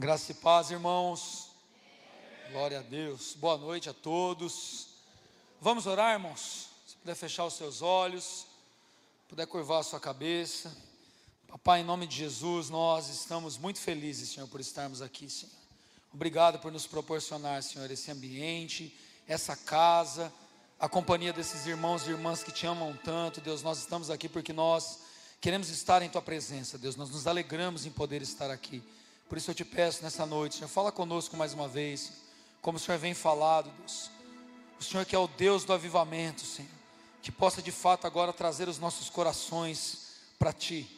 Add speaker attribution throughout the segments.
Speaker 1: Graça e paz, irmãos. Glória a Deus. Boa noite a todos. Vamos orar, irmãos? Se puder fechar os seus olhos, puder curvar a sua cabeça. Papai, em nome de Jesus, nós estamos muito felizes, Senhor, por estarmos aqui, Senhor. Obrigado por nos proporcionar, Senhor, esse ambiente, essa casa, a companhia desses irmãos e irmãs que te amam tanto. Deus, nós estamos aqui porque nós queremos estar em tua presença, Deus. Nós nos alegramos em poder estar aqui. Por isso eu te peço nessa noite, Senhor, fala conosco mais uma vez, como o Senhor vem falado, Deus. O Senhor que é o Deus do avivamento, Senhor, que possa de fato agora trazer os nossos corações para Ti,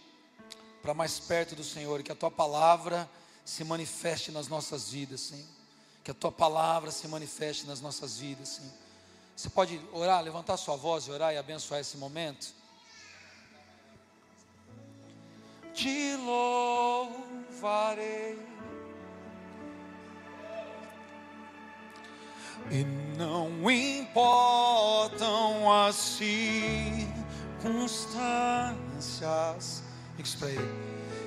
Speaker 1: para mais perto do Senhor, que a Tua palavra se manifeste nas nossas vidas, Senhor. Que a Tua palavra se manifeste nas nossas vidas, Senhor. Você pode orar, levantar sua voz e orar e abençoar esse momento? Te louvarei. E não importam as circunstâncias. Diga.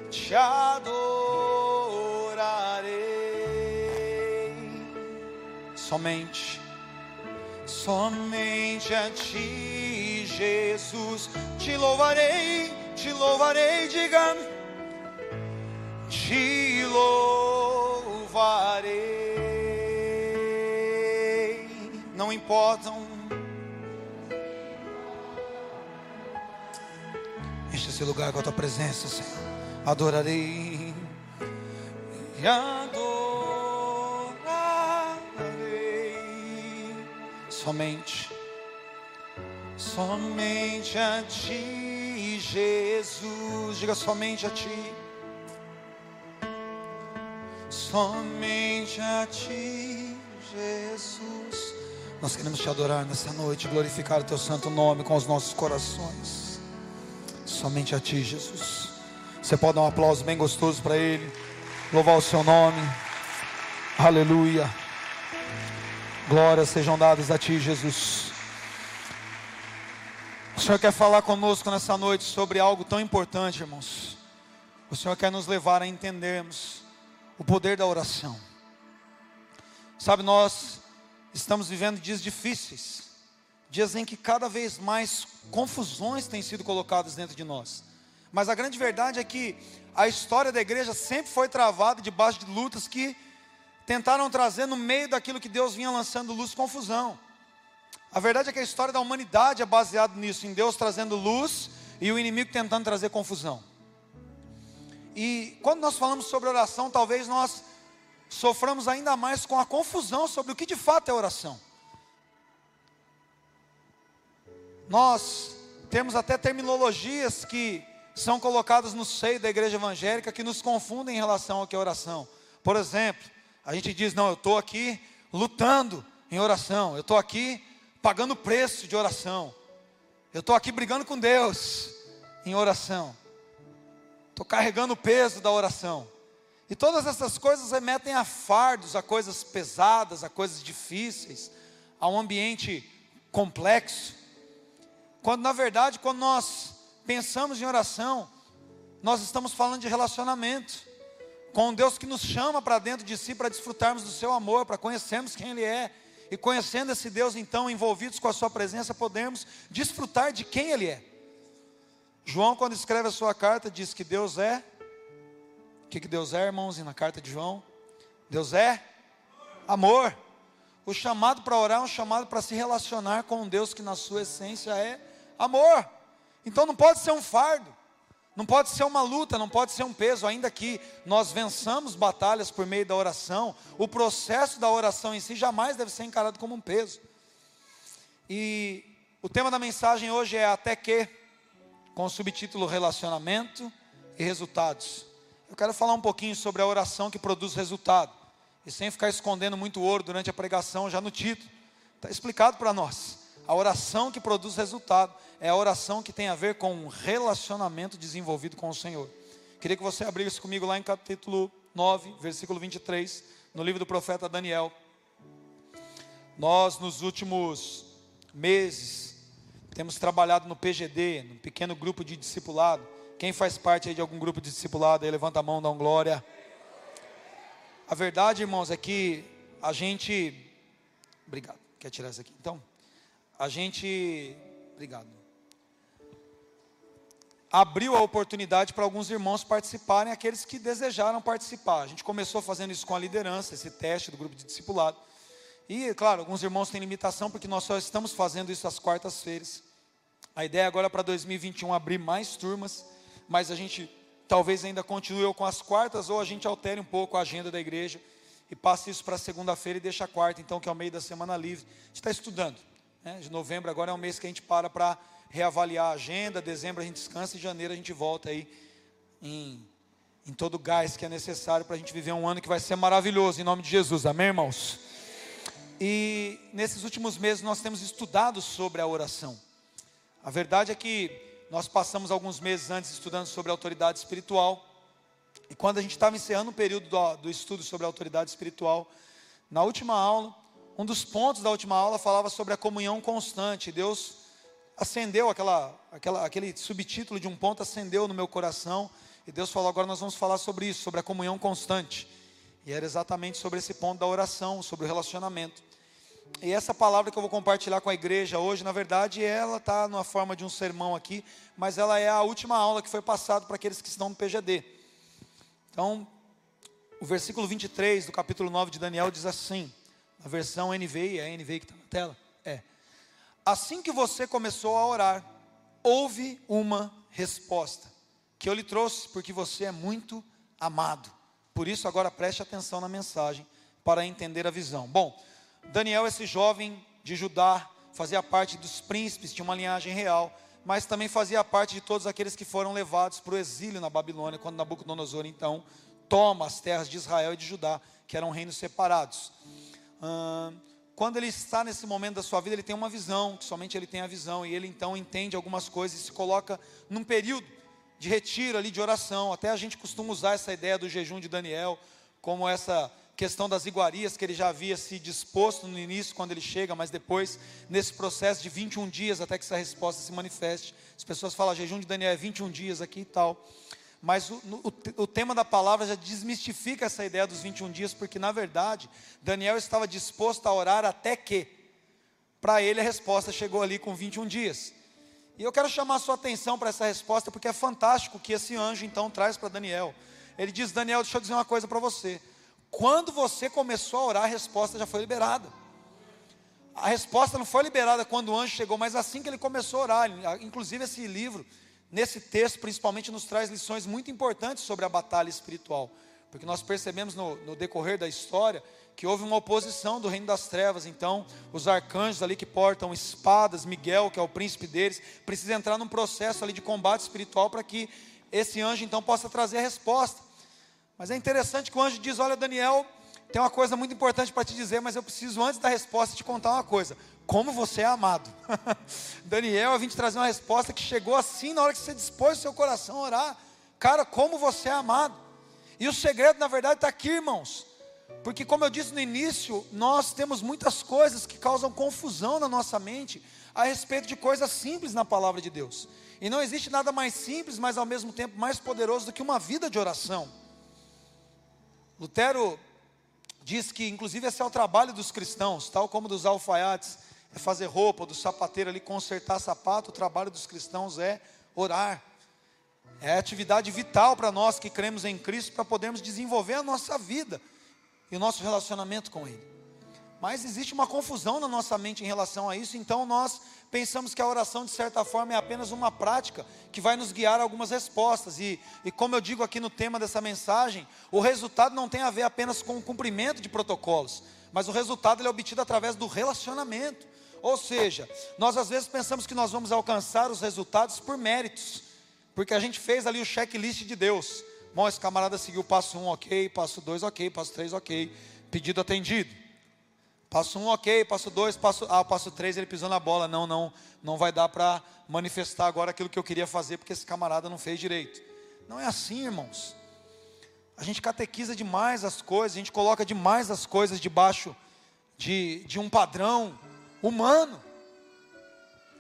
Speaker 1: Te adorarei. Somente, somente a ti, Jesus, te louvarei, te louvarei, diga te louvarei. Não importam. Enche esse lugar com a tua presença, Senhor. Adorarei. E adorarei. Somente. Somente a ti, Jesus. Diga somente a ti somente a ti, Jesus. Nós queremos te adorar nessa noite, glorificar o teu santo nome com os nossos corações. Somente a ti, Jesus. Você pode dar um aplauso bem gostoso para Ele, louvar o seu nome. Aleluia. Glórias sejam dadas a ti, Jesus. O Senhor quer falar conosco nessa noite sobre algo tão importante, irmãos. O Senhor quer nos levar a entendermos o poder da oração. Sabe, nós estamos vivendo dias difíceis, dias em que cada vez mais confusões têm sido colocadas dentro de nós. Mas a grande verdade é que a história da igreja sempre foi travada debaixo de lutas que tentaram trazer no meio daquilo que Deus vinha lançando luz confusão. A verdade é que a história da humanidade é baseada nisso, em Deus trazendo luz e o inimigo tentando trazer confusão. E quando nós falamos sobre oração, talvez nós soframos ainda mais com a confusão sobre o que de fato é oração. Nós temos até terminologias que são colocadas no seio da igreja evangélica que nos confundem em relação ao que é oração. Por exemplo, a gente diz: não, eu estou aqui lutando em oração, eu estou aqui pagando preço de oração, eu estou aqui brigando com Deus em oração. Estou carregando o peso da oração. E todas essas coisas remetem a fardos, a coisas pesadas, a coisas difíceis, a um ambiente complexo. Quando na verdade, quando nós pensamos em oração, nós estamos falando de relacionamento com um Deus que nos chama para dentro de si para desfrutarmos do seu amor, para conhecermos quem Ele é. E conhecendo esse Deus, então, envolvidos com a Sua presença, podemos desfrutar de quem Ele é. João, quando escreve a sua carta, diz que Deus é. O que, que Deus é, irmãos? E na carta de João? Deus é amor. O chamado para orar é um chamado para se relacionar com um Deus que, na sua essência, é amor. Então não pode ser um fardo, não pode ser uma luta, não pode ser um peso, ainda que nós vençamos batalhas por meio da oração, o processo da oração em si jamais deve ser encarado como um peso. E o tema da mensagem hoje é até que com o subtítulo Relacionamento e Resultados. Eu quero falar um pouquinho sobre a oração que produz resultado, e sem ficar escondendo muito ouro durante a pregação, já no título, está explicado para nós. A oração que produz resultado é a oração que tem a ver com um relacionamento desenvolvido com o Senhor. Queria que você abrisse comigo lá em capítulo 9, versículo 23, no livro do profeta Daniel. Nós, nos últimos meses, temos trabalhado no PGD, no pequeno grupo de discipulado. Quem faz parte aí de algum grupo de discipulado aí, levanta a mão, dá um glória. A verdade, irmãos, é que a gente. Obrigado. Quer tirar isso aqui? Então, a gente. Obrigado. Abriu a oportunidade para alguns irmãos participarem, aqueles que desejaram participar. A gente começou fazendo isso com a liderança, esse teste do grupo de discipulado. E, claro, alguns irmãos têm limitação, porque nós só estamos fazendo isso às quartas-feiras. A ideia agora é para 2021 abrir mais turmas, mas a gente talvez ainda continue com as quartas, ou a gente altere um pouco a agenda da igreja e passe isso para segunda-feira e deixa a quarta, então, que é o meio da semana livre. A gente está estudando. Né? De novembro agora é um mês que a gente para para reavaliar a agenda, dezembro a gente descansa e janeiro a gente volta aí em, em todo o gás que é necessário para a gente viver um ano que vai ser maravilhoso, em nome de Jesus, amém, irmãos? E nesses últimos meses nós temos estudado sobre a oração. A verdade é que nós passamos alguns meses antes estudando sobre autoridade espiritual. E quando a gente estava encerrando o período do, do estudo sobre a autoridade espiritual, na última aula, um dos pontos da última aula falava sobre a comunhão constante. Deus acendeu aquela, aquela, aquele subtítulo de um ponto, acendeu no meu coração. E Deus falou: agora nós vamos falar sobre isso, sobre a comunhão constante. E era exatamente sobre esse ponto da oração, sobre o relacionamento. E essa palavra que eu vou compartilhar com a igreja hoje, na verdade, ela está na forma de um sermão aqui, mas ela é a última aula que foi passada para aqueles que estão no PGD. Então, o versículo 23 do capítulo 9 de Daniel diz assim, na versão NVI, é a NVI que está na tela? É. Assim que você começou a orar, houve uma resposta, que eu lhe trouxe, porque você é muito amado. Por isso, agora preste atenção na mensagem, para entender a visão. Bom, Daniel, esse jovem de Judá, fazia parte dos príncipes, tinha uma linhagem real, mas também fazia parte de todos aqueles que foram levados para o exílio na Babilônia, quando Nabucodonosor então toma as terras de Israel e de Judá, que eram reinos separados. Quando ele está nesse momento da sua vida, ele tem uma visão, que somente ele tem a visão, e ele então entende algumas coisas e se coloca num período de retiro ali, de oração. Até a gente costuma usar essa ideia do jejum de Daniel, como essa questão das iguarias que ele já havia se disposto no início, quando ele chega, mas depois, nesse processo de 21 dias, até que essa resposta se manifeste. As pessoas falam, jejum de Daniel é 21 dias aqui e tal. Mas o, o, o tema da palavra já desmistifica essa ideia dos 21 dias, porque na verdade, Daniel estava disposto a orar até que, para ele a resposta chegou ali com 21 dias. E eu quero chamar a sua atenção para essa resposta, porque é fantástico que esse anjo então traz para Daniel. Ele diz: Daniel, deixa eu dizer uma coisa para você. Quando você começou a orar, a resposta já foi liberada. A resposta não foi liberada quando o anjo chegou, mas assim que ele começou a orar. Inclusive, esse livro, nesse texto, principalmente, nos traz lições muito importantes sobre a batalha espiritual. Porque nós percebemos no, no decorrer da história que houve uma oposição do reino das trevas. Então, os arcanjos ali que portam espadas, Miguel, que é o príncipe deles, precisa entrar num processo ali de combate espiritual para que esse anjo então possa trazer a resposta. Mas é interessante que o anjo diz: Olha, Daniel, tem uma coisa muito importante para te dizer, mas eu preciso, antes da resposta, te contar uma coisa. Como você é amado. Daniel, eu vim te trazer uma resposta que chegou assim na hora que você dispôs seu coração a orar. Cara, como você é amado. E o segredo, na verdade, está aqui, irmãos. Porque, como eu disse no início, nós temos muitas coisas que causam confusão na nossa mente a respeito de coisas simples na palavra de Deus. E não existe nada mais simples, mas ao mesmo tempo mais poderoso do que uma vida de oração. Lutero diz que, inclusive, esse é o trabalho dos cristãos, tal como dos alfaiates é fazer roupa, do sapateiro ali consertar sapato, o trabalho dos cristãos é orar. É atividade vital para nós que cremos em Cristo para podermos desenvolver a nossa vida e o nosso relacionamento com Ele. Mas existe uma confusão na nossa mente em relação a isso, então nós pensamos que a oração, de certa forma, é apenas uma prática que vai nos guiar a algumas respostas. E, e como eu digo aqui no tema dessa mensagem, o resultado não tem a ver apenas com o cumprimento de protocolos, mas o resultado é obtido através do relacionamento. Ou seja, nós às vezes pensamos que nós vamos alcançar os resultados por méritos, porque a gente fez ali o checklist de Deus. Bom, esse camarada seguiu passo um, ok, passo dois, ok, passo três, ok, pedido atendido. Passo um, ok. Passo dois, passo, ah, passo três, ele pisou na bola. Não, não, não vai dar para manifestar agora aquilo que eu queria fazer, porque esse camarada não fez direito. Não é assim, irmãos. A gente catequiza demais as coisas, a gente coloca demais as coisas debaixo de, de um padrão humano.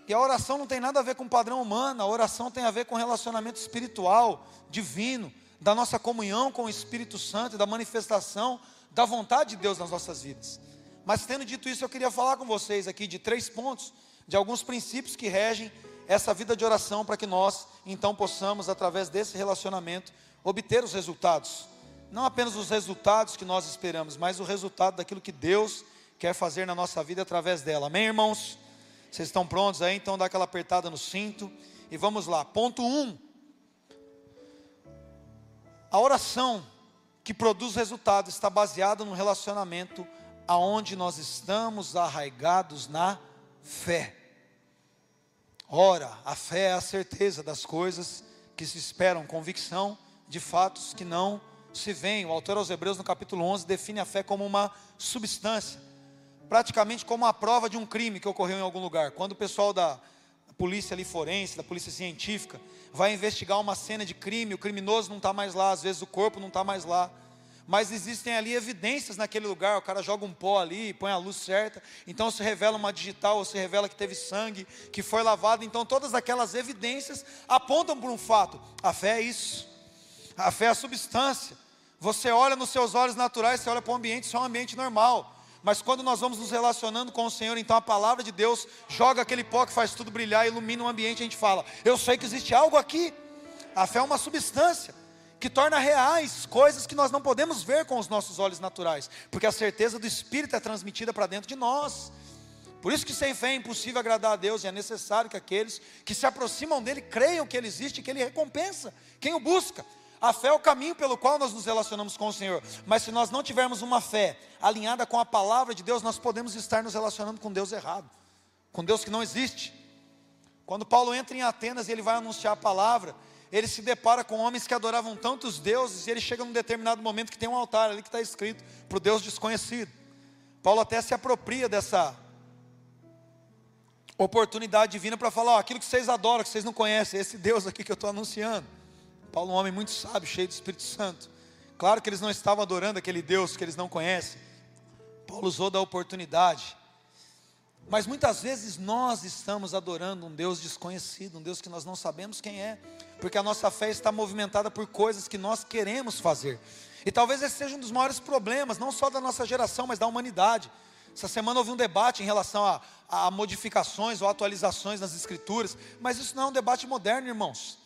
Speaker 1: E a oração não tem nada a ver com padrão humano, a oração tem a ver com relacionamento espiritual, divino, da nossa comunhão com o Espírito Santo da manifestação da vontade de Deus nas nossas vidas. Mas tendo dito isso, eu queria falar com vocês aqui de três pontos, de alguns princípios que regem essa vida de oração para que nós então possamos, através desse relacionamento, obter os resultados. Não apenas os resultados que nós esperamos, mas o resultado daquilo que Deus quer fazer na nossa vida através dela. Amém, irmãos? Vocês estão prontos aí? Então dá aquela apertada no cinto e vamos lá. Ponto 1. Um. A oração que produz resultado está baseada no relacionamento aonde nós estamos arraigados na fé. Ora, a fé é a certeza das coisas que se esperam, convicção de fatos que não se veem. O autor aos Hebreus, no capítulo 11, define a fé como uma substância, praticamente como a prova de um crime que ocorreu em algum lugar. Quando o pessoal da polícia ali forense, da polícia científica, vai investigar uma cena de crime, o criminoso não está mais lá, às vezes o corpo não está mais lá. Mas existem ali evidências naquele lugar, o cara joga um pó ali, põe a luz certa, então se revela uma digital, ou se revela que teve sangue, que foi lavado, então todas aquelas evidências apontam para um fato. A fé é isso. A fé é a substância. Você olha nos seus olhos naturais, você olha para o ambiente, isso é um ambiente normal. Mas quando nós vamos nos relacionando com o Senhor, então a palavra de Deus joga aquele pó que faz tudo brilhar, ilumina o ambiente, a gente fala: Eu sei que existe algo aqui. A fé é uma substância que torna reais coisas que nós não podemos ver com os nossos olhos naturais, porque a certeza do Espírito é transmitida para dentro de nós. Por isso que sem fé é impossível agradar a Deus e é necessário que aqueles que se aproximam dele creiam que ele existe e que ele recompensa quem o busca. A fé é o caminho pelo qual nós nos relacionamos com o Senhor. Mas se nós não tivermos uma fé alinhada com a palavra de Deus, nós podemos estar nos relacionando com Deus errado, com Deus que não existe. Quando Paulo entra em Atenas e ele vai anunciar a palavra, ele se depara com homens que adoravam tantos deuses, e ele chega num determinado momento que tem um altar ali que está escrito para o Deus desconhecido. Paulo até se apropria dessa oportunidade divina para falar: ó, aquilo que vocês adoram, que vocês não conhecem, esse Deus aqui que eu estou anunciando. Paulo um homem muito sábio, cheio do Espírito Santo. Claro que eles não estavam adorando aquele Deus que eles não conhecem. Paulo usou da oportunidade. Mas muitas vezes nós estamos adorando um Deus desconhecido, um Deus que nós não sabemos quem é, porque a nossa fé está movimentada por coisas que nós queremos fazer. E talvez esse seja um dos maiores problemas, não só da nossa geração, mas da humanidade. Essa semana houve um debate em relação a, a modificações ou atualizações nas escrituras, mas isso não é um debate moderno, irmãos.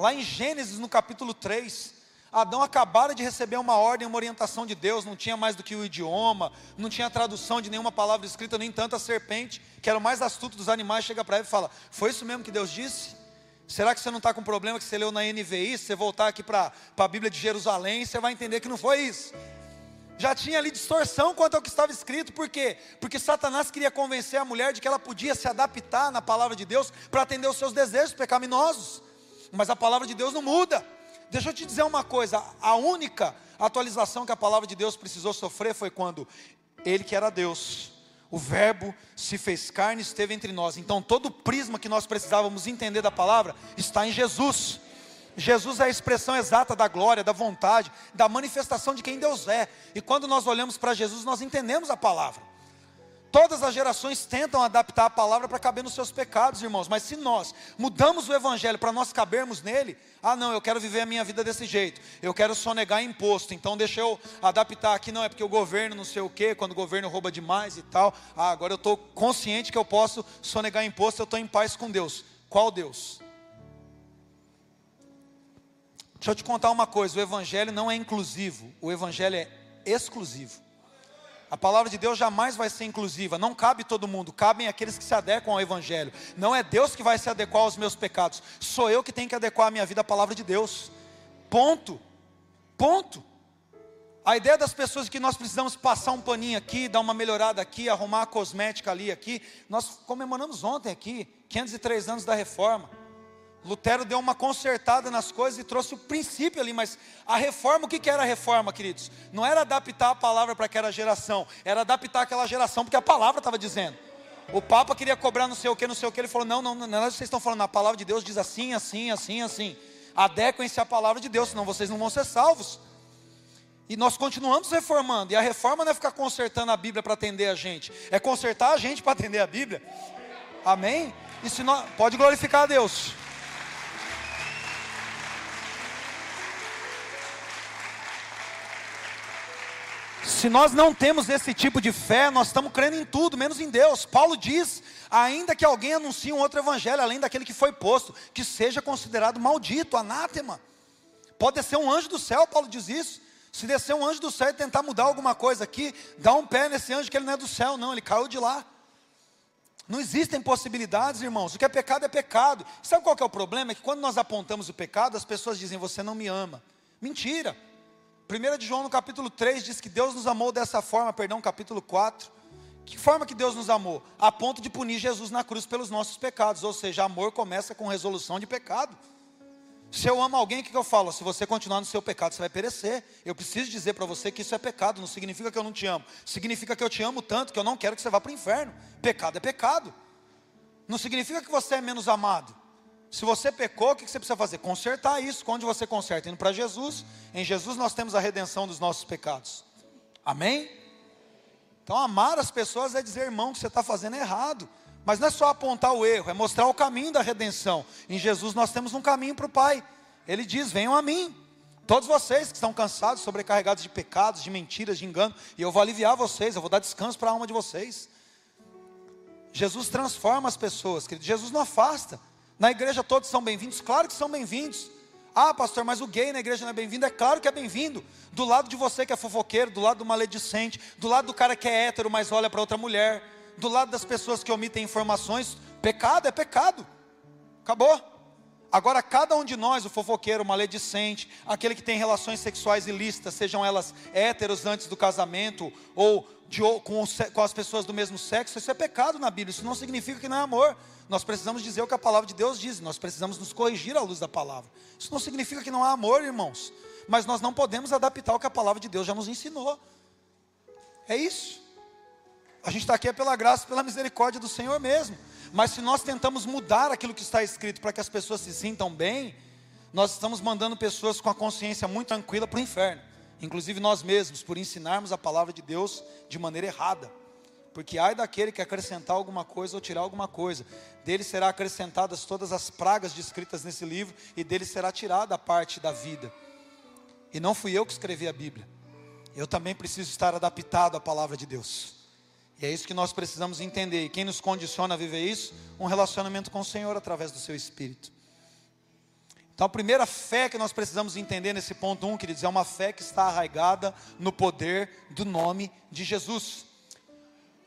Speaker 1: Lá em Gênesis, no capítulo 3, Adão acabara de receber uma ordem, uma orientação de Deus, não tinha mais do que o idioma, não tinha tradução de nenhuma palavra escrita, nem tanto a serpente, que era o mais astuto dos animais, chega para ele e fala: Foi isso mesmo que Deus disse? Será que você não está com problema que você leu na NVI? Se você voltar aqui para a Bíblia de Jerusalém, você vai entender que não foi isso. Já tinha ali distorção quanto ao que estava escrito, por quê? Porque Satanás queria convencer a mulher de que ela podia se adaptar na palavra de Deus para atender os seus desejos pecaminosos mas a palavra de Deus não muda. Deixa eu te dizer uma coisa: a única atualização que a palavra de Deus precisou sofrer foi quando Ele, que era Deus, o Verbo se fez carne e esteve entre nós. Então, todo o prisma que nós precisávamos entender da palavra está em Jesus. Jesus é a expressão exata da glória, da vontade, da manifestação de quem Deus é. E quando nós olhamos para Jesus, nós entendemos a palavra. Todas as gerações tentam adaptar a palavra para caber nos seus pecados, irmãos, mas se nós mudamos o evangelho para nós cabermos nele, ah, não, eu quero viver a minha vida desse jeito, eu quero sonegar imposto, então deixa eu adaptar aqui, não, é porque o governo não sei o quê, quando o governo rouba demais e tal, ah, agora eu estou consciente que eu posso sonegar imposto, eu estou em paz com Deus. Qual Deus? Deixa eu te contar uma coisa: o evangelho não é inclusivo, o evangelho é exclusivo. A palavra de Deus jamais vai ser inclusiva, não cabe todo mundo, cabem aqueles que se adequam ao Evangelho. Não é Deus que vai se adequar aos meus pecados, sou eu que tenho que adequar a minha vida à palavra de Deus. Ponto. Ponto. A ideia das pessoas que nós precisamos passar um paninho aqui, dar uma melhorada aqui, arrumar a cosmética ali, aqui. Nós comemoramos ontem aqui, 503 anos da reforma. Lutero deu uma consertada nas coisas e trouxe o princípio ali, mas a reforma, o que, era a reforma, queridos? Não era adaptar a palavra para aquela geração, era adaptar aquela geração, porque a palavra estava dizendo. O Papa queria cobrar não sei o que, não sei o que, ele falou: não, não, não, não vocês estão falando, a palavra de Deus diz assim, assim, assim, assim. Adequem-se à palavra de Deus, senão vocês não vão ser salvos. E nós continuamos reformando, e a reforma não é ficar consertando a Bíblia para atender a gente, é consertar a gente para atender a Bíblia. Amém? E se nós, pode glorificar a Deus. Se nós não temos esse tipo de fé, nós estamos crendo em tudo, menos em Deus. Paulo diz: ainda que alguém anuncie um outro evangelho, além daquele que foi posto, que seja considerado maldito, anátema. Pode descer um anjo do céu, Paulo diz isso. Se descer um anjo do céu e tentar mudar alguma coisa aqui, dá um pé nesse anjo que ele não é do céu, não, ele caiu de lá. Não existem possibilidades, irmãos. O que é pecado é pecado. Sabe qual é o problema? É que quando nós apontamos o pecado, as pessoas dizem, você não me ama. Mentira. 1 de João no capítulo 3 diz que Deus nos amou dessa forma, perdão, capítulo 4. Que forma que Deus nos amou? A ponto de punir Jesus na cruz pelos nossos pecados. Ou seja, amor começa com resolução de pecado. Se eu amo alguém, o que eu falo? Se você continuar no seu pecado, você vai perecer. Eu preciso dizer para você que isso é pecado, não significa que eu não te amo. Significa que eu te amo tanto que eu não quero que você vá para o inferno. Pecado é pecado. Não significa que você é menos amado. Se você pecou, o que você precisa fazer? Consertar isso. Onde você conserta? Indo para Jesus. Em Jesus nós temos a redenção dos nossos pecados. Amém? Então, amar as pessoas é dizer, irmão, que você está fazendo errado. Mas não é só apontar o erro, é mostrar o caminho da redenção. Em Jesus nós temos um caminho para o Pai. Ele diz: Venham a mim, todos vocês que estão cansados, sobrecarregados de pecados, de mentiras, de engano, e eu vou aliviar vocês, eu vou dar descanso para a alma de vocês. Jesus transforma as pessoas, querido. Jesus não afasta. Na igreja todos são bem-vindos? Claro que são bem-vindos. Ah, pastor, mas o gay na igreja não é bem-vindo? É claro que é bem-vindo. Do lado de você que é fofoqueiro, do lado do maledicente, do lado do cara que é hétero, mas olha para outra mulher, do lado das pessoas que omitem informações, pecado é pecado. Acabou. Agora, cada um de nós, o fofoqueiro, o maledicente, aquele que tem relações sexuais ilícitas, sejam elas héteros antes do casamento ou de, com, com as pessoas do mesmo sexo, isso é pecado na Bíblia. Isso não significa que não é amor. Nós precisamos dizer o que a palavra de Deus diz, nós precisamos nos corrigir à luz da palavra. Isso não significa que não há amor, irmãos, mas nós não podemos adaptar o que a palavra de Deus já nos ensinou. É isso. A gente está aqui é pela graça, pela misericórdia do Senhor mesmo. Mas se nós tentamos mudar aquilo que está escrito para que as pessoas se sintam bem, nós estamos mandando pessoas com a consciência muito tranquila para o inferno. Inclusive nós mesmos, por ensinarmos a palavra de Deus de maneira errada. Porque ai daquele que acrescentar alguma coisa ou tirar alguma coisa, dele será acrescentadas todas as pragas descritas nesse livro, e dele será tirada a parte da vida. E não fui eu que escrevi a Bíblia, eu também preciso estar adaptado à palavra de Deus. E é isso que nós precisamos entender. E quem nos condiciona a viver isso? Um relacionamento com o Senhor através do seu Espírito. Então, a primeira fé que nós precisamos entender nesse ponto 1, um, queridos, é uma fé que está arraigada no poder do nome de Jesus.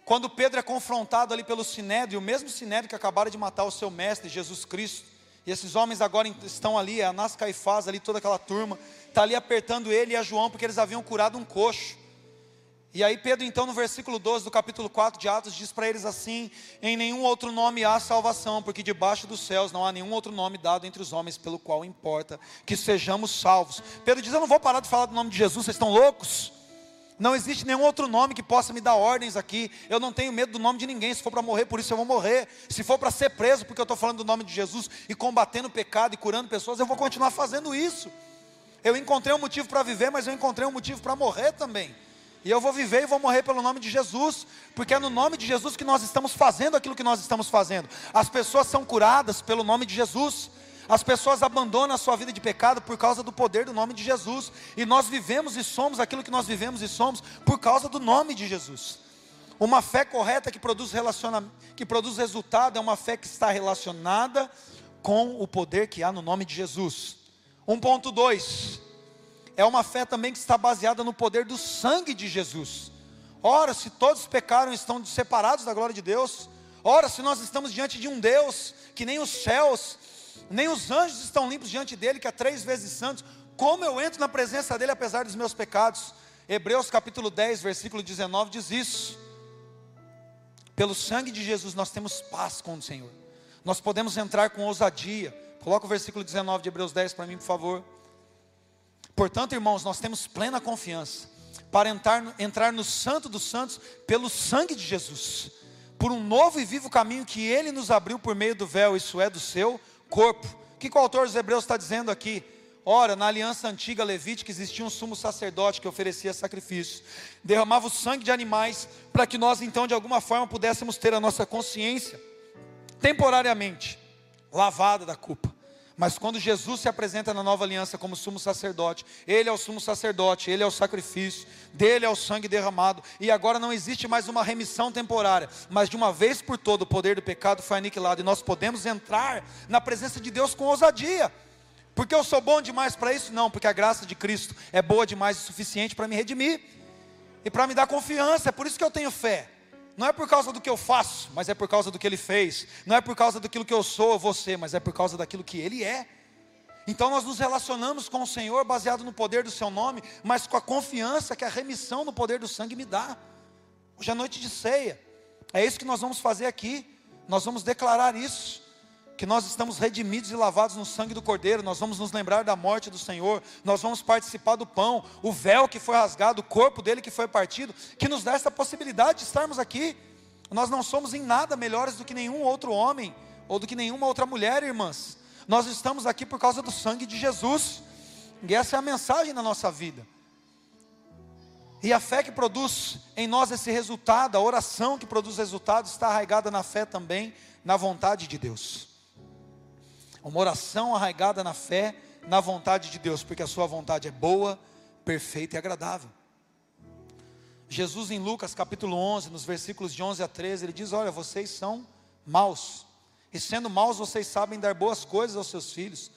Speaker 1: Quando Pedro é confrontado ali pelo Sinédrio, o mesmo Sinédrio que acabaram de matar o seu mestre, Jesus Cristo, e esses homens agora estão ali, Anás Caifás, ali toda aquela turma, está ali apertando ele e a João, porque eles haviam curado um coxo. E aí Pedro então no versículo 12 do capítulo 4 de Atos diz para eles assim: Em nenhum outro nome há salvação, porque debaixo dos céus não há nenhum outro nome dado entre os homens pelo qual importa que sejamos salvos. Pedro diz: Eu não vou parar de falar do nome de Jesus, vocês estão loucos? Não existe nenhum outro nome que possa me dar ordens aqui. Eu não tenho medo do nome de ninguém. Se for para morrer, por isso eu vou morrer. Se for para ser preso, porque eu estou falando do nome de Jesus e combatendo o pecado e curando pessoas, eu vou continuar fazendo isso. Eu encontrei um motivo para viver, mas eu encontrei um motivo para morrer também. E eu vou viver e vou morrer pelo nome de Jesus, porque é no nome de Jesus que nós estamos fazendo aquilo que nós estamos fazendo. As pessoas são curadas pelo nome de Jesus. As pessoas abandonam a sua vida de pecado por causa do poder do nome de Jesus. E nós vivemos e somos aquilo que nós vivemos e somos por causa do nome de Jesus. Uma fé correta que produz, relaciona, que produz resultado é uma fé que está relacionada com o poder que há no nome de Jesus. 1.2 é uma fé também que está baseada no poder do sangue de Jesus. Ora, se todos pecaram e estão separados da glória de Deus, ora, se nós estamos diante de um Deus que nem os céus nem os anjos estão limpos diante dele, que é três vezes santo. Como eu entro na presença dele apesar dos meus pecados? Hebreus capítulo 10, versículo 19 diz isso. Pelo sangue de Jesus nós temos paz com o Senhor. Nós podemos entrar com ousadia. Coloca o versículo 19 de Hebreus 10 para mim, por favor. Portanto, irmãos, nós temos plena confiança para entrar, entrar no Santo dos Santos pelo sangue de Jesus, por um novo e vivo caminho que Ele nos abriu por meio do véu, isso é, do seu corpo. O que, o autor dos Hebreus está dizendo aqui? Ora, na aliança antiga levítica existia um sumo sacerdote que oferecia sacrifícios, derramava o sangue de animais para que nós então de alguma forma pudéssemos ter a nossa consciência temporariamente lavada da culpa. Mas quando Jesus se apresenta na nova aliança como sumo sacerdote, Ele é o sumo sacerdote, Ele é o sacrifício, dele é o sangue derramado, e agora não existe mais uma remissão temporária, mas de uma vez por todo o poder do pecado foi aniquilado, e nós podemos entrar na presença de Deus com ousadia. Porque eu sou bom demais para isso? Não, porque a graça de Cristo é boa demais e suficiente para me redimir e para me dar confiança, é por isso que eu tenho fé. Não é por causa do que eu faço, mas é por causa do que ele fez. Não é por causa daquilo que eu sou, você, mas é por causa daquilo que ele é. Então nós nos relacionamos com o Senhor baseado no poder do seu nome, mas com a confiança que a remissão no poder do sangue me dá. Hoje é noite de ceia. É isso que nós vamos fazer aqui. Nós vamos declarar isso que nós estamos redimidos e lavados no sangue do Cordeiro, nós vamos nos lembrar da morte do Senhor, nós vamos participar do pão, o véu que foi rasgado, o corpo dele que foi partido, que nos dá essa possibilidade de estarmos aqui. Nós não somos em nada melhores do que nenhum outro homem, ou do que nenhuma outra mulher, irmãs. Nós estamos aqui por causa do sangue de Jesus, e essa é a mensagem na nossa vida. E a fé que produz em nós esse resultado, a oração que produz resultado, está arraigada na fé também, na vontade de Deus. Uma oração arraigada na fé, na vontade de Deus, porque a sua vontade é boa, perfeita e agradável. Jesus em Lucas capítulo 11, nos versículos de 11 a 13, ele diz: "Olha, vocês são maus, e sendo maus vocês sabem dar boas coisas aos seus filhos.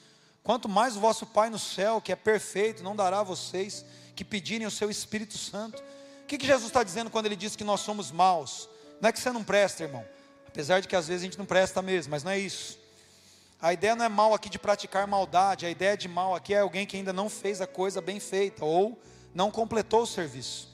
Speaker 1: Quanto mais o vosso Pai no céu, que é perfeito, não dará a vocês que pedirem o seu Espírito Santo." O que, que Jesus está dizendo quando ele diz que nós somos maus? Não é que você não presta, irmão. Apesar de que às vezes a gente não presta mesmo, mas não é isso. A ideia não é mal aqui de praticar maldade, a ideia de mal aqui é alguém que ainda não fez a coisa bem feita ou não completou o serviço.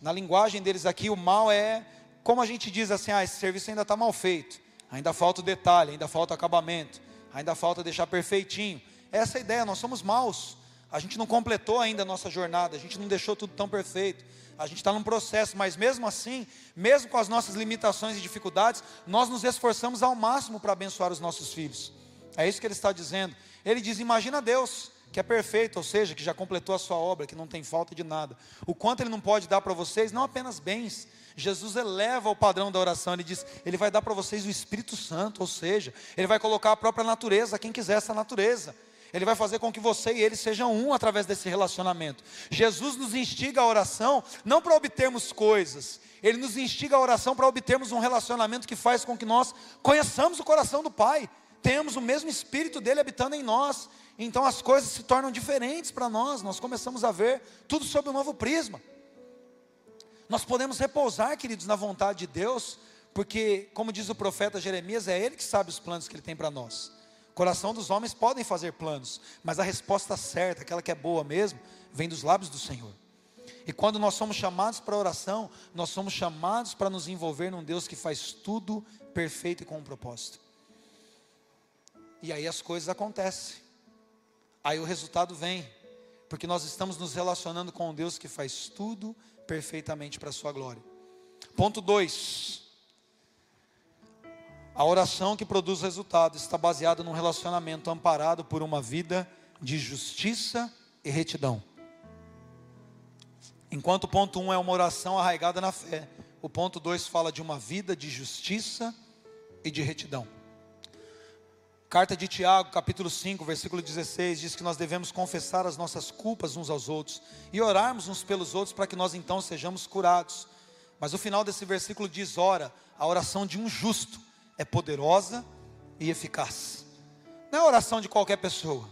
Speaker 1: Na linguagem deles aqui, o mal é, como a gente diz assim, ah, esse serviço ainda está mal feito, ainda falta o detalhe, ainda falta o acabamento, ainda falta deixar perfeitinho. Essa é a ideia, nós somos maus, a gente não completou ainda a nossa jornada, a gente não deixou tudo tão perfeito, a gente está num processo, mas mesmo assim, mesmo com as nossas limitações e dificuldades, nós nos esforçamos ao máximo para abençoar os nossos filhos. É isso que ele está dizendo. Ele diz: Imagina Deus, que é perfeito, ou seja, que já completou a sua obra, que não tem falta de nada. O quanto ele não pode dar para vocês, não apenas bens. Jesus eleva o padrão da oração, ele diz: Ele vai dar para vocês o Espírito Santo, ou seja, ele vai colocar a própria natureza, quem quiser essa natureza. Ele vai fazer com que você e ele sejam um através desse relacionamento. Jesus nos instiga a oração não para obtermos coisas, ele nos instiga a oração para obtermos um relacionamento que faz com que nós conheçamos o coração do Pai, tenhamos o mesmo espírito dele habitando em nós. Então as coisas se tornam diferentes para nós, nós começamos a ver tudo sob um novo prisma. Nós podemos repousar, queridos, na vontade de Deus, porque, como diz o profeta Jeremias, é Ele que sabe os planos que Ele tem para nós coração dos homens podem fazer planos, mas a resposta certa, aquela que é boa mesmo, vem dos lábios do Senhor. E quando nós somos chamados para oração, nós somos chamados para nos envolver num Deus que faz tudo perfeito e com um propósito. E aí as coisas acontecem. Aí o resultado vem, porque nós estamos nos relacionando com um Deus que faz tudo perfeitamente para a sua glória. Ponto 2. A oração que produz resultado está baseada num relacionamento amparado por uma vida de justiça e retidão. Enquanto o ponto 1 um é uma oração arraigada na fé, o ponto 2 fala de uma vida de justiça e de retidão. Carta de Tiago, capítulo 5, versículo 16, diz que nós devemos confessar as nossas culpas uns aos outros e orarmos uns pelos outros para que nós então sejamos curados. Mas o final desse versículo diz: ora, a oração de um justo é poderosa e eficaz. Não é oração de qualquer pessoa.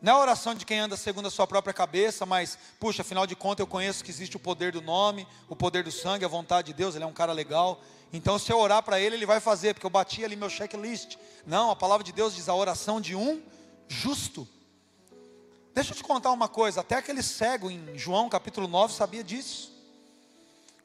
Speaker 1: Não é oração de quem anda segundo a sua própria cabeça, mas, puxa, afinal de contas eu conheço que existe o poder do nome, o poder do sangue, a vontade de Deus, ele é um cara legal. Então, se eu orar para ele, ele vai fazer, porque eu bati ali meu checklist. Não, a palavra de Deus diz a oração de um justo. Deixa eu te contar uma coisa, até aquele cego em João capítulo 9 sabia disso.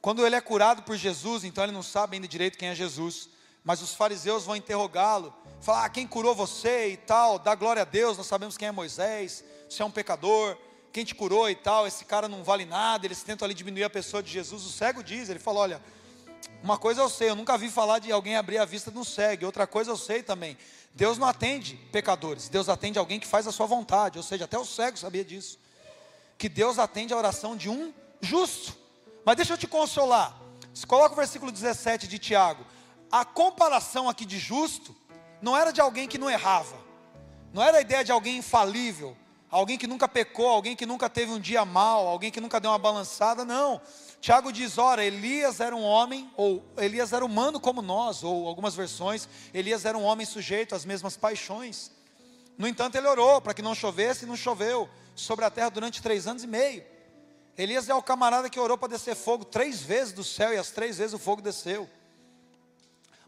Speaker 1: Quando ele é curado por Jesus, então ele não sabe ainda direito quem é Jesus mas os fariseus vão interrogá-lo, falar: ah, quem curou você e tal, dá glória a Deus, nós sabemos quem é Moisés, você é um pecador, quem te curou e tal, esse cara não vale nada, eles tentam ali diminuir a pessoa de Jesus. O cego diz: ele fala, olha, uma coisa eu sei, eu nunca vi falar de alguém abrir a vista de um cego, outra coisa eu sei também, Deus não atende pecadores, Deus atende alguém que faz a sua vontade, ou seja, até o cego sabia disso, que Deus atende a oração de um justo. Mas deixa eu te consolar, se coloca o versículo 17 de Tiago, a comparação aqui de justo não era de alguém que não errava. Não era a ideia de alguém infalível, alguém que nunca pecou, alguém que nunca teve um dia mal, alguém que nunca deu uma balançada, não. Tiago diz: ora, Elias era um homem, ou Elias era humano como nós, ou algumas versões, Elias era um homem sujeito às mesmas paixões. No entanto, ele orou para que não chovesse e não choveu sobre a terra durante três anos e meio. Elias é o camarada que orou para descer fogo três vezes do céu e as três vezes o fogo desceu.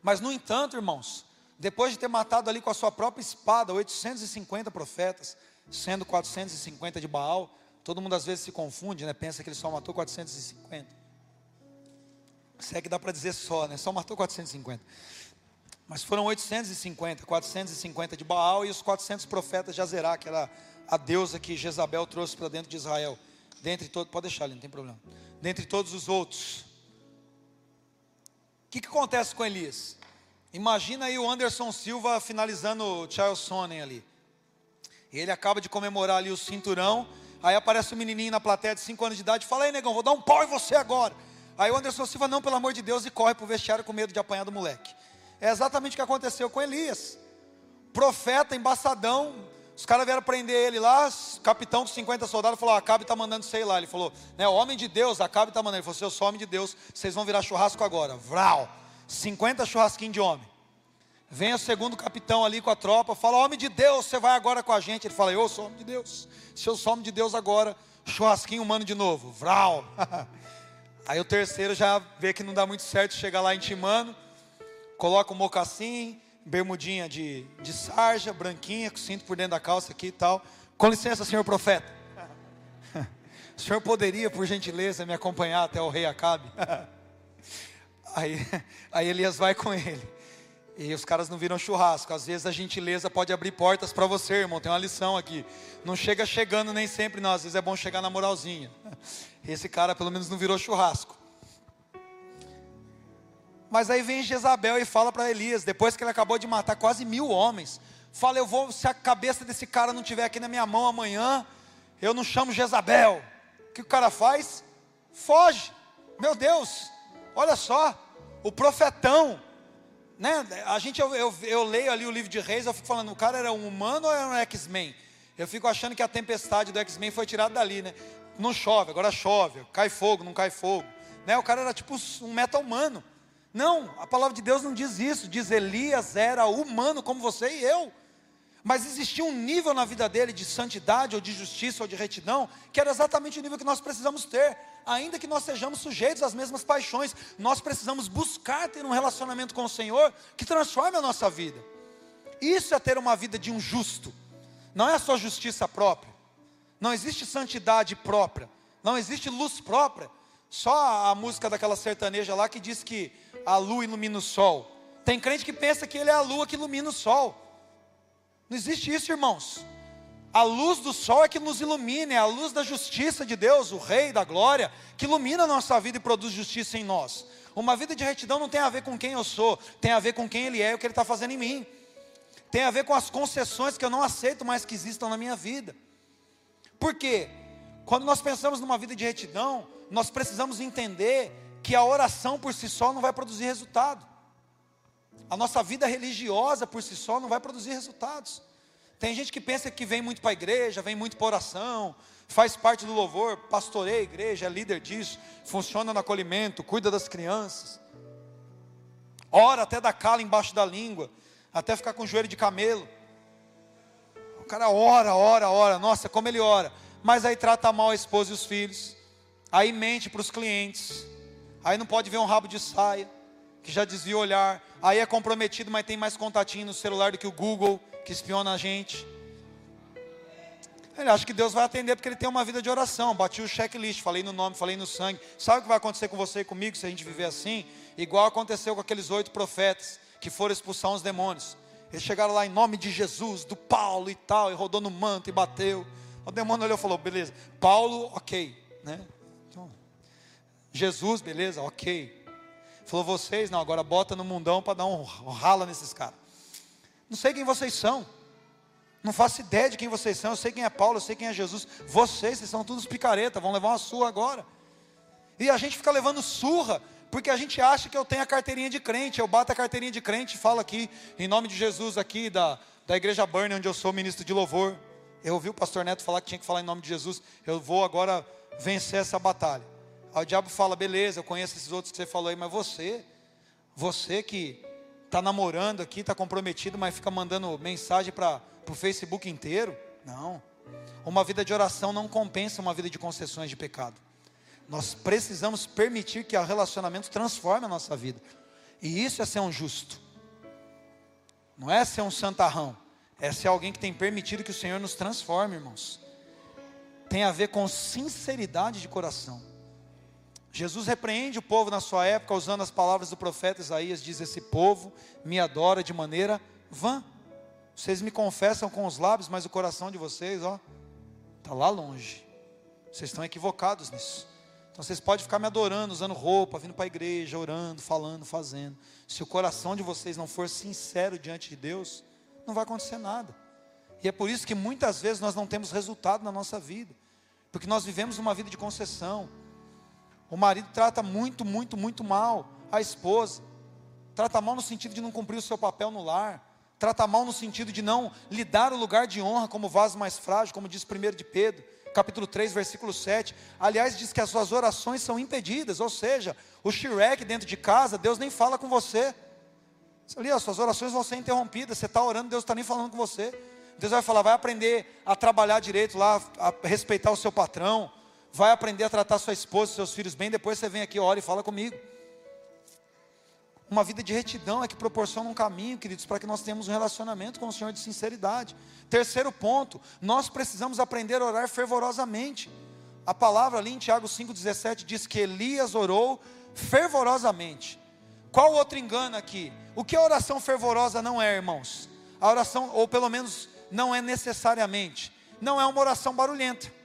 Speaker 1: Mas, no entanto, irmãos, depois de ter matado ali com a sua própria espada 850 profetas, sendo 450 de Baal, todo mundo às vezes se confunde, né? Pensa que ele só matou 450. Se é que dá para dizer só, né? Só matou 450. Mas foram 850, 450 de Baal e os 400 profetas de Azerá, que era a deusa que Jezabel trouxe para dentro de Israel. Dentre todos, pode deixar ali, não tem problema. Dentre todos os outros. O que, que acontece com Elias? Imagina aí o Anderson Silva finalizando o Charles Sonnen ali. Ele acaba de comemorar ali o cinturão. Aí aparece um menininho na plateia de 5 anos de idade e fala: Ei, negão, vou dar um pau em você agora. Aí o Anderson Silva, não, pelo amor de Deus, e corre para o vestiário com medo de apanhar do moleque. É exatamente o que aconteceu com Elias. Profeta, embaçadão. Os caras vieram prender ele lá, capitão com 50 soldados falou: Acabe está mandando sei lá. Ele falou: né, Homem de Deus, Acabe está mandando. Ele falou: Eu sou homem de Deus, vocês vão virar churrasco agora. Vral. 50 churrasquinhos de homem. Vem o segundo capitão ali com a tropa, fala: Homem de Deus, você vai agora com a gente. Ele fala: Eu sou homem de Deus. Se eu sou homem de Deus agora, churrasquinho humano de novo. Vral. Aí o terceiro já vê que não dá muito certo chegar lá intimando, coloca um mocassim, bermudinha de, de sarja, branquinha, com cinto por dentro da calça aqui e tal. Com licença, senhor profeta. O senhor poderia, por gentileza, me acompanhar até o rei Acabe? Aí, aí Elias vai com ele. E os caras não viram churrasco. Às vezes a gentileza pode abrir portas para você, irmão. Tem uma lição aqui. Não chega chegando nem sempre, não. Às vezes é bom chegar na moralzinha. Esse cara pelo menos não virou churrasco. Mas aí vem Jezabel e fala para Elias, depois que ele acabou de matar quase mil homens, fala: Eu vou, se a cabeça desse cara não estiver aqui na minha mão amanhã, eu não chamo Jezabel. O que o cara faz? Foge. Meu Deus, Olha só, o profetão, né? A gente, eu, eu, eu, leio ali o livro de Reis, eu fico falando, o cara era um humano ou era um X-Men? Eu fico achando que a tempestade do X-Men foi tirada dali, né? Não chove, agora chove, cai fogo, não cai fogo, né? O cara era tipo um meta humano. Não, a palavra de Deus não diz isso, diz Elias era humano como você e eu. Mas existia um nível na vida dele de santidade, ou de justiça, ou de retidão, que era exatamente o nível que nós precisamos ter. Ainda que nós sejamos sujeitos às mesmas paixões, nós precisamos buscar ter um relacionamento com o Senhor que transforme a nossa vida. Isso é ter uma vida de um justo, não é sua justiça própria, não existe santidade própria, não existe luz própria. Só a música daquela sertaneja lá que diz que a lua ilumina o sol. Tem crente que pensa que ele é a lua que ilumina o sol. Não existe isso, irmãos. A luz do sol é que nos ilumina, é a luz da justiça de Deus, o Rei da glória, que ilumina a nossa vida e produz justiça em nós. Uma vida de retidão não tem a ver com quem eu sou, tem a ver com quem Ele é e o que Ele está fazendo em mim. Tem a ver com as concessões que eu não aceito mais que existam na minha vida. Por quê? Quando nós pensamos numa vida de retidão, nós precisamos entender que a oração por si só não vai produzir resultado. A nossa vida religiosa por si só não vai produzir resultados. Tem gente que pensa que vem muito para a igreja, vem muito para oração, faz parte do louvor, pastoreia a igreja, é líder disso, funciona no acolhimento, cuida das crianças. Ora até da cala embaixo da língua, até ficar com o joelho de camelo. O cara ora, ora, ora, nossa, como ele ora. Mas aí trata mal a esposa e os filhos. Aí mente para os clientes. Aí não pode ver um rabo de saia que já desvia o olhar. Aí é comprometido, mas tem mais contatinho no celular do que o Google, que espiona a gente. Ele acha que Deus vai atender porque ele tem uma vida de oração. Bati o checklist, falei no nome, falei no sangue. Sabe o que vai acontecer com você e comigo se a gente viver assim? Igual aconteceu com aqueles oito profetas que foram expulsar os demônios. Eles chegaram lá em nome de Jesus, do Paulo e tal, e rodou no manto e bateu. O demônio olhou e falou: beleza, Paulo, ok, né? Jesus, beleza, ok. Falou, vocês, não, agora bota no mundão para dar um rala nesses caras. Não sei quem vocês são. Não faço ideia de quem vocês são. Eu sei quem é Paulo, eu sei quem é Jesus. Vocês, vocês são todos picareta, vão levar uma surra agora. E a gente fica levando surra, porque a gente acha que eu tenho a carteirinha de crente. Eu bato a carteirinha de crente e falo aqui, em nome de Jesus, aqui, da, da igreja Burn, onde eu sou ministro de louvor. Eu ouvi o pastor Neto falar que tinha que falar em nome de Jesus. Eu vou agora vencer essa batalha. Aí o diabo fala: beleza, eu conheço esses outros que você falou aí, mas você, você que está namorando aqui, está comprometido, mas fica mandando mensagem para o Facebook inteiro. Não. Uma vida de oração não compensa uma vida de concessões de pecado. Nós precisamos permitir que o relacionamento transforme a nossa vida. E isso é ser um justo. Não é ser um santarrão. É ser alguém que tem permitido que o Senhor nos transforme, irmãos. Tem a ver com sinceridade de coração. Jesus repreende o povo na sua época usando as palavras do profeta Isaías, diz: Esse povo me adora de maneira vã. Vocês me confessam com os lábios, mas o coração de vocês, ó, está lá longe. Vocês estão equivocados nisso. Então vocês podem ficar me adorando, usando roupa, vindo para a igreja, orando, falando, fazendo. Se o coração de vocês não for sincero diante de Deus, não vai acontecer nada. E é por isso que muitas vezes nós não temos resultado na nossa vida, porque nós vivemos uma vida de concessão. O marido trata muito, muito, muito mal a esposa. Trata mal no sentido de não cumprir o seu papel no lar. Trata mal no sentido de não lhe dar o lugar de honra como vaso mais frágil, como diz 1 de Pedro, capítulo 3, versículo 7. Aliás, diz que as suas orações são impedidas, ou seja, o Shrek dentro de casa, Deus nem fala com você. Ali, as suas orações vão ser interrompidas. Você está orando, Deus está nem falando com você. Deus vai falar, vai aprender a trabalhar direito lá, a respeitar o seu patrão, vai aprender a tratar sua esposa, seus filhos bem, depois você vem aqui, ora e fala comigo. Uma vida de retidão é que proporciona um caminho, queridos, para que nós tenhamos um relacionamento com o Senhor de sinceridade. Terceiro ponto, nós precisamos aprender a orar fervorosamente. A palavra ali em Tiago 5,17 diz que Elias orou fervorosamente. Qual outro engano aqui? O que a oração fervorosa não é, irmãos? A oração, ou pelo menos não é necessariamente, não é uma oração barulhenta.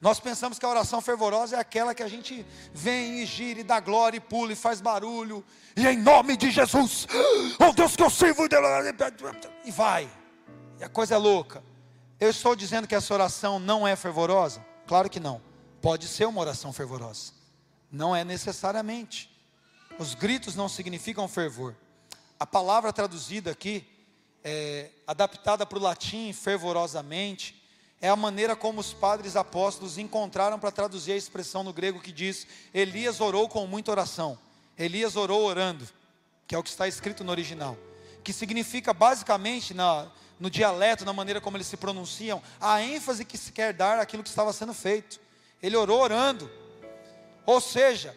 Speaker 1: Nós pensamos que a oração fervorosa é aquela que a gente vem e gira e dá glória e pula e faz barulho, e em nome de Jesus, oh Deus que eu sirvo, e vai, e a coisa é louca. Eu estou dizendo que essa oração não é fervorosa? Claro que não, pode ser uma oração fervorosa, não é necessariamente. Os gritos não significam fervor. A palavra traduzida aqui, é, adaptada para o latim fervorosamente, é a maneira como os padres apóstolos encontraram para traduzir a expressão no grego que diz: Elias orou com muita oração. Elias orou orando, que é o que está escrito no original, que significa basicamente na, no dialeto, na maneira como eles se pronunciam, a ênfase que se quer dar àquilo que estava sendo feito. Ele orou orando, ou seja,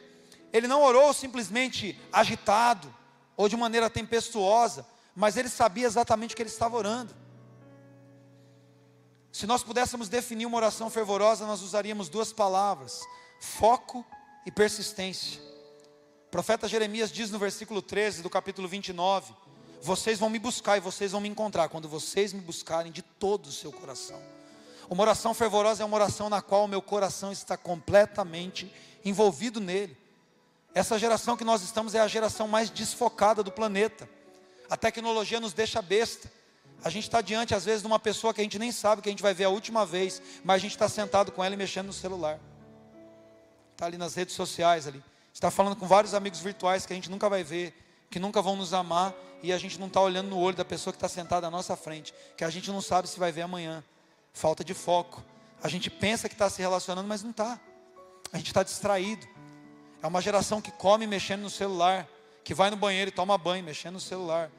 Speaker 1: ele não orou simplesmente agitado ou de maneira tempestuosa, mas ele sabia exatamente o que ele estava orando. Se nós pudéssemos definir uma oração fervorosa, nós usaríamos duas palavras: foco e persistência. O profeta Jeremias diz no versículo 13 do capítulo 29: Vocês vão me buscar e vocês vão me encontrar quando vocês me buscarem de todo o seu coração. Uma oração fervorosa é uma oração na qual o meu coração está completamente envolvido nele. Essa geração que nós estamos é a geração mais desfocada do planeta. A tecnologia nos deixa besta. A gente está diante, às vezes, de uma pessoa que a gente nem sabe que a gente vai ver a última vez, mas a gente está sentado com ela e mexendo no celular. Está ali nas redes sociais ali. Está falando com vários amigos virtuais que a gente nunca vai ver, que nunca vão nos amar, e a gente não está olhando no olho da pessoa que está sentada à nossa frente, que a gente não sabe se vai ver amanhã. Falta de foco. A gente pensa que está se relacionando, mas não está. A gente está distraído. É uma geração que come mexendo no celular, que vai no banheiro e toma banho mexendo no celular.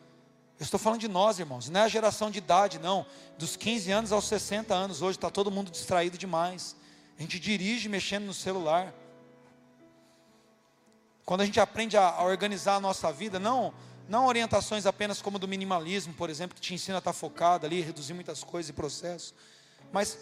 Speaker 1: Eu estou falando de nós, irmãos, não é a geração de idade, não. Dos 15 anos aos 60 anos, hoje está todo mundo distraído demais. A gente dirige mexendo no celular. Quando a gente aprende a, organizar a nossa vida, não, não orientações apenas como do minimalismo, por exemplo, que te ensina a estar focado ali, reduzir muitas coisas e processos, mas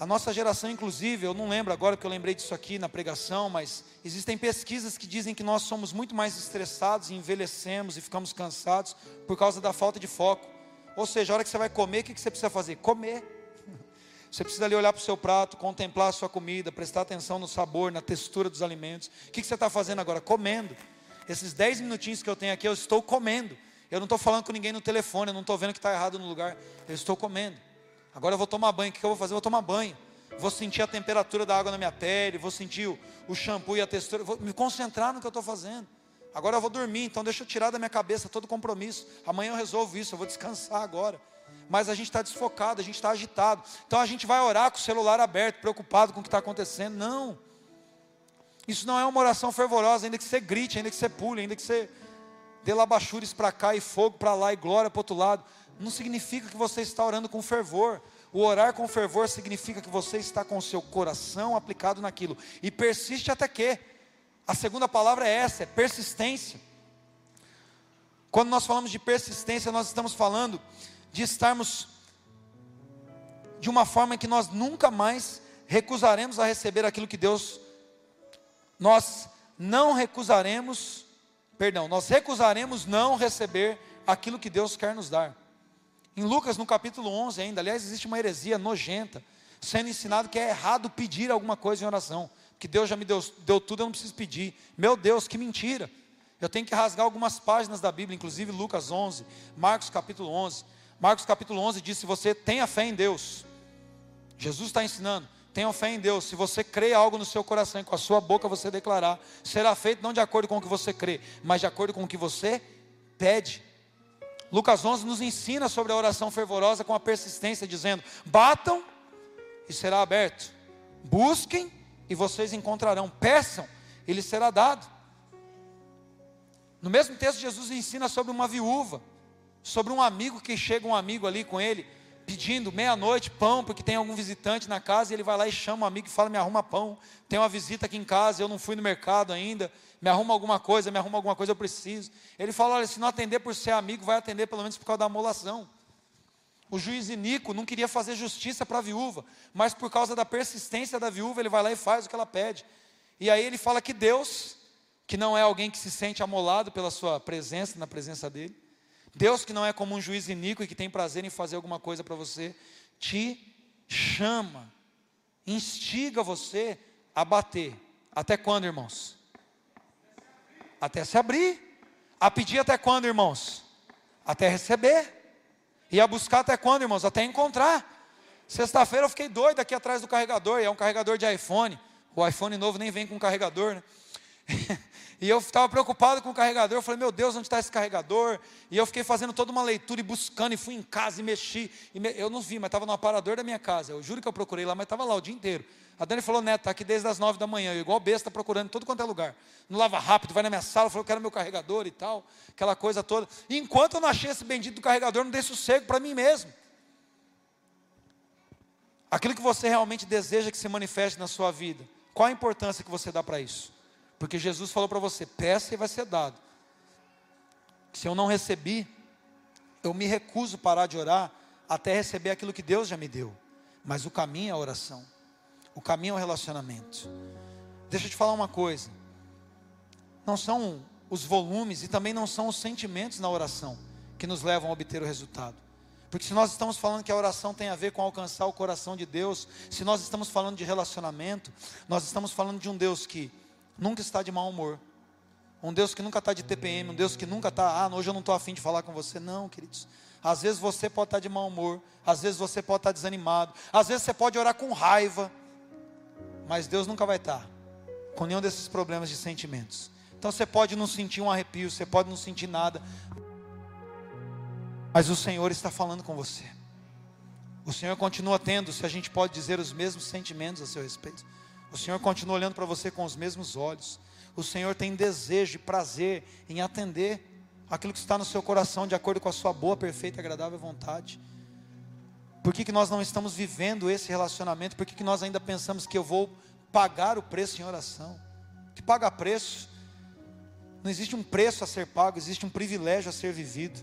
Speaker 1: a nossa geração, inclusive, eu não lembro agora que eu lembrei disso aqui na pregação, mas existem pesquisas que dizem que nós somos muito mais estressados envelhecemos e ficamos cansados por causa da falta de foco. Ou seja, a hora que você vai comer, o que você precisa fazer? Comer. Você precisa ali olhar para o seu prato, contemplar a sua comida, prestar atenção no sabor, na textura dos alimentos. O que você está fazendo agora? Comendo. Esses 10 minutinhos que eu tenho aqui, eu estou comendo. Eu não estou falando com ninguém no telefone, eu não estou vendo que está errado no lugar. Eu estou comendo. Agora eu vou tomar banho. O que eu vou fazer? Eu vou tomar banho. Vou sentir a temperatura da água na minha pele. Vou sentir o, shampoo e a textura. Vou me concentrar no que eu estou fazendo. Agora eu vou dormir, então deixa eu tirar da minha cabeça todo compromisso. Amanhã eu resolvo isso, eu vou descansar agora. Mas a gente está desfocado, a gente está agitado. Então a gente vai orar com o celular aberto, preocupado com o que está acontecendo. Não. Isso não é uma oração fervorosa, ainda que você grite, ainda que você pule, ainda que você dê labachures para cá e fogo para lá e glória para outro lado. Não significa que você está orando com fervor. O orar com fervor significa que você está com o seu coração aplicado naquilo. E persiste até que. A segunda palavra é essa, é persistência. Quando nós falamos de persistência, nós estamos falando de estarmos de uma forma que nós nunca mais recusaremos a receber aquilo que Deus nós não recusaremos, perdão, nós recusaremos não receber aquilo que Deus quer nos dar. Em Lucas, no capítulo 11 ainda, aliás, existe uma heresia nojenta, sendo ensinado que é errado pedir alguma coisa em oração, que Deus já me deu, deu tudo, eu não preciso pedir. Meu Deus, que mentira! Eu tenho que rasgar algumas páginas da Bíblia, inclusive Lucas 11, Marcos capítulo 11. Marcos capítulo 11 diz: se você tem a fé em Deus, Jesus está ensinando, tenha fé em Deus. Se você crê algo no seu coração e com a sua boca você declarar, será feito não de acordo com o que você crê, mas de acordo com o que você pede. Lucas 11 nos ensina sobre a oração fervorosa com a persistência, dizendo: batam e será aberto, busquem e vocês encontrarão, peçam e lhes será dado. No mesmo texto, Jesus ensina sobre uma viúva, sobre um amigo que chega um amigo ali com ele pedindo meia-noite pão, porque tem algum visitante na casa, e ele vai lá e chama um amigo e fala: Me arruma pão, tem uma visita aqui em casa, eu não fui no mercado ainda, me arruma alguma coisa, me arruma alguma coisa, eu preciso. Ele fala: Olha, se não atender por ser amigo, vai atender pelo menos por causa da amolação. O juiz Inico não queria fazer justiça para a viúva, mas por causa da persistência da viúva, ele vai lá e faz o que ela pede. E aí ele fala que Deus, que não é alguém que se sente amolado pela sua presença, na presença dele, Deus que não é como um juiz iníquo e que tem prazer em fazer alguma coisa para você, te chama, instiga você a bater. Até quando, irmãos? Até se abrir. A pedir até quando, irmãos? Até receber. E a buscar até quando, irmãos? Até encontrar. Sexta-feira eu fiquei doido aqui atrás do carregador, e é um carregador de iPhone. O iPhone novo nem vem com carregador, né? E eu estava preocupado com o carregador. Eu falei, meu Deus, onde está esse carregador? E eu fiquei fazendo toda uma leitura e buscando, e fui em casa e mexi. E me... Eu não vi, mas estava no aparador da minha casa. Eu juro que eu procurei lá, mas estava lá o dia inteiro. A Dani falou, Neto, está aqui desde as nove da manhã. Eu, igual besta, procurando em todo quanto é lugar. Não lava rápido, vai na minha sala, falou que era meu carregador e tal. Aquela coisa toda. E enquanto eu não achei esse bendito do carregador, não dei sossego para mim mesmo. Aquilo que você realmente deseja que se manifeste na sua vida. Qual a importância que você dá para isso? Porque Jesus falou para você: peça e vai ser dado. Se eu não recebi, eu me recuso parar de orar até receber aquilo que Deus já me deu. Mas o caminho é a oração. O caminho é o relacionamento. Deixa eu te falar uma coisa. Não são os volumes e também não são os sentimentos na oração que nos levam a obter o resultado. Porque se nós estamos falando que a oração tem a ver com alcançar o coração de Deus, se nós estamos falando de relacionamento, nós estamos falando de um Deus que nunca está de mau humor. Um Deus que nunca está de TPM, um Deus que nunca está, ah, hoje eu não estou afim de falar com você. Não, queridos. Às vezes você pode estar de mau humor, às vezes você pode estar desanimado, às vezes você pode orar com raiva, mas Deus nunca vai estar com nenhum desses problemas de sentimentos. Então você pode não sentir um arrepio, você pode não sentir nada, mas o Senhor está falando com você. O Senhor continua tendo, se a gente pode dizer, os mesmos sentimentos a seu respeito. O Senhor continua olhando para você com os mesmos olhos. O Senhor tem desejo e prazer em atender aquilo que está no seu coração de acordo com a sua boa, perfeita e agradável vontade. Por que, que nós não estamos vivendo esse relacionamento? Por que, que nós ainda pensamos que eu vou pagar o preço em oração? Que paga preço? Não existe um preço a ser pago, existe um privilégio a ser vivido.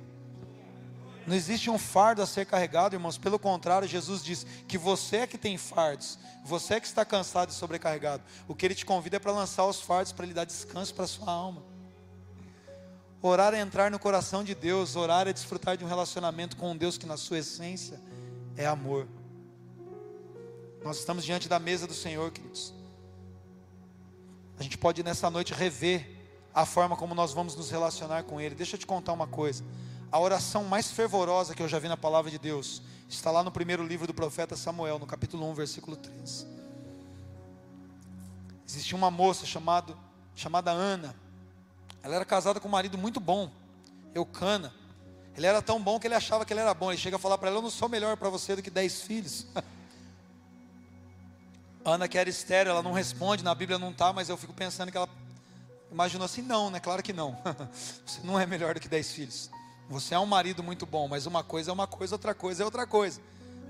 Speaker 1: Não existe um fardo a ser carregado, irmãos. Pelo contrário, Jesus diz que você é que tem fardos, você é que está cansado e sobrecarregado. O que Ele te convida é para lançar os fardos, para Ele dar descanso para a sua alma. Orar é entrar no coração de Deus, orar é desfrutar de um relacionamento com um Deus que, na sua essência, é amor. Nós estamos diante da mesa do Senhor, queridos. A gente pode nessa noite rever a forma como nós vamos nos relacionar com Ele. Deixa eu te contar uma coisa. A oração mais fervorosa que eu já vi na palavra de Deus está lá no primeiro livro do profeta Samuel, no capítulo 1, versículo 3. Existia uma moça chamado, chamada Ana. Ela era casada com um marido muito bom, Eucana. Ele era tão bom que ele achava que ele era bom. Ele chega a falar para ela: Eu não sou melhor para você do que dez filhos. Ana, que era estéreo, ela não responde, na Bíblia não está, mas eu fico pensando que ela imaginou assim: Não, né? Claro que não. você não é melhor do que dez filhos. Você é um marido muito bom, mas uma coisa é uma coisa, outra coisa é outra coisa.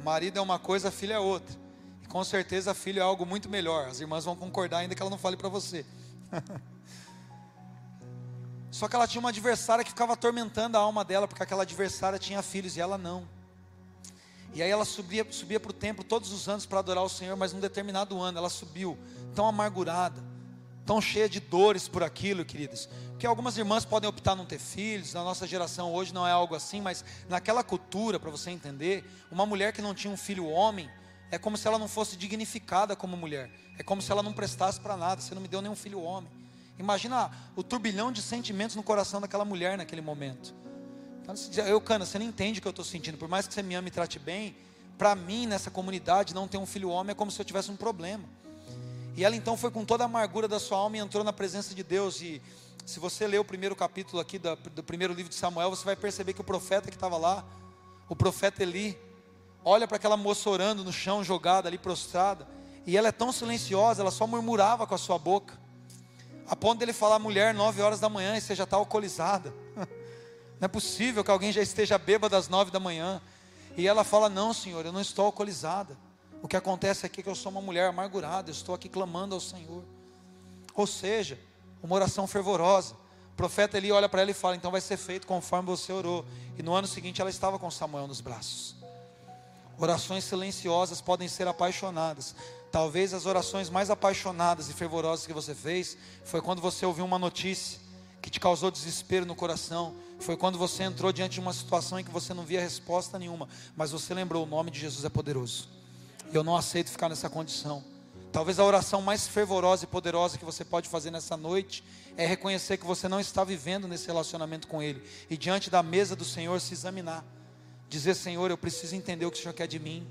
Speaker 1: Marido é uma coisa, filho é outra. E com certeza filho é algo muito melhor. As irmãs vão concordar ainda que ela não fale para você. Só que ela tinha uma adversária que ficava atormentando a alma dela, porque aquela adversária tinha filhos e ela não. E aí ela subia, subia para o templo todos os anos para adorar o Senhor, mas num determinado ano ela subiu tão amargurada, tão cheia de dores por aquilo, queridos. Que algumas irmãs podem optar não ter filhos, na nossa geração hoje não é algo assim, mas naquela cultura, para você entender, uma mulher que não tinha um filho homem, é como se ela não fosse dignificada como mulher, é como se ela não prestasse para nada, você não me deu nenhum filho homem. Imagina o turbilhão de sentimentos no coração daquela mulher naquele momento. Então, eu, Cana, você não entende o que eu estou sentindo, por mais que você me ame e trate bem, para mim, nessa comunidade, não ter um filho homem é como se eu tivesse um problema. E ela então foi com toda a amargura da sua alma e entrou na presença de Deus. E se você ler o primeiro capítulo aqui do, do primeiro livro de Samuel, você vai perceber que o profeta que estava lá, o profeta Eli, olha para aquela moça orando no chão, jogada ali, prostrada, e ela é tão silenciosa, ela só murmurava com a sua boca, a ponto dele falar, mulher, nove horas da manhã e você já está alcoolizada. Não é possível que alguém já esteja bêbada às nove da manhã. E ela fala: Não, senhor, eu não estou alcoolizada. O que acontece aqui é que eu sou uma mulher amargurada, estou aqui clamando ao Senhor. Ou seja, uma oração fervorosa. O profeta ali olha para ela e fala: então vai ser feito conforme você orou. E no ano seguinte ela estava com Samuel nos braços. Orações silenciosas podem ser apaixonadas. Talvez as orações mais apaixonadas e fervorosas que você fez foi quando você ouviu uma notícia que te causou desespero no coração. Foi quando você entrou diante de uma situação em que você não via resposta nenhuma, mas você lembrou: o nome de Jesus é poderoso. Eu não aceito ficar nessa condição. Talvez a oração mais fervorosa e poderosa que você pode fazer nessa noite é reconhecer que você não está vivendo nesse relacionamento com Ele e diante da mesa do Senhor se examinar. Dizer: Senhor, eu preciso entender o que o Senhor quer de mim.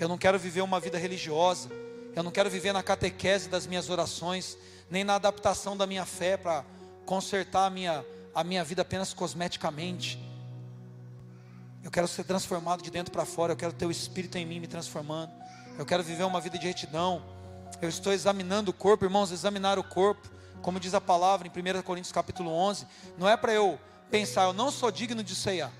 Speaker 1: Eu não quero viver uma vida religiosa. Eu não quero viver na catequese das minhas orações, nem na adaptação da minha fé para consertar a minha, a minha vida apenas cosmeticamente. Eu quero ser transformado de dentro para fora. Eu quero ter o Espírito em mim me transformando. Eu quero viver uma vida de retidão. Eu estou examinando o corpo, irmãos, examinar o corpo, como diz a palavra em 1 Coríntios capítulo 11, não é para eu pensar, eu não sou digno de ceiar.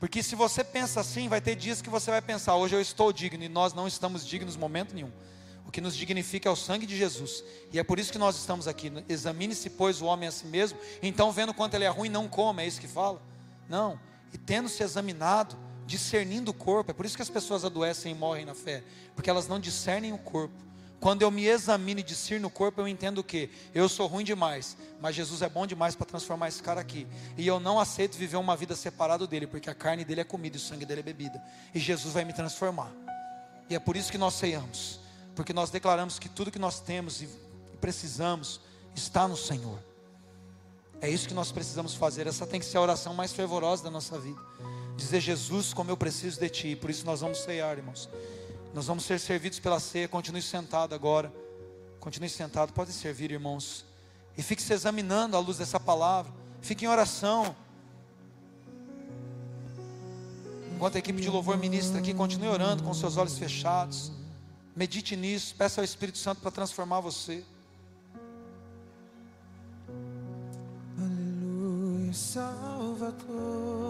Speaker 1: Porque se você pensa assim, vai ter dias que você vai pensar, hoje eu estou digno e nós não estamos dignos momento nenhum. O que nos dignifica é o sangue de Jesus. E é por isso que nós estamos aqui. Examine-se, pois, o homem a si mesmo. Então, vendo quanto ele é ruim, não coma, é isso que fala? Não. E tendo se examinado, discernindo o corpo. É por isso que as pessoas adoecem e morrem na fé, porque elas não discernem o corpo. Quando eu me examino e discerno o corpo, eu entendo que eu sou ruim demais, mas Jesus é bom demais para transformar esse cara aqui. E eu não aceito viver uma vida separado dele, porque a carne dele é comida e o sangue dele é bebida. E Jesus vai me transformar. E é por isso que nós ceiamos, porque nós declaramos que tudo que nós temos e precisamos está no Senhor. É isso que nós precisamos fazer. Essa tem que ser a oração mais fervorosa da nossa vida. Dizer, Jesus, como eu preciso de Ti. Por isso nós vamos ceiar, irmãos. Nós vamos ser servidos pela ceia. Continue sentado agora. Continue sentado. Pode servir, irmãos. E fique se examinando à luz dessa palavra. Fique em oração. Enquanto a equipe de louvor ministra aqui, continue orando com seus olhos fechados. Medite nisso. Peça ao Espírito Santo para transformar você.
Speaker 2: Aleluia, Salvador.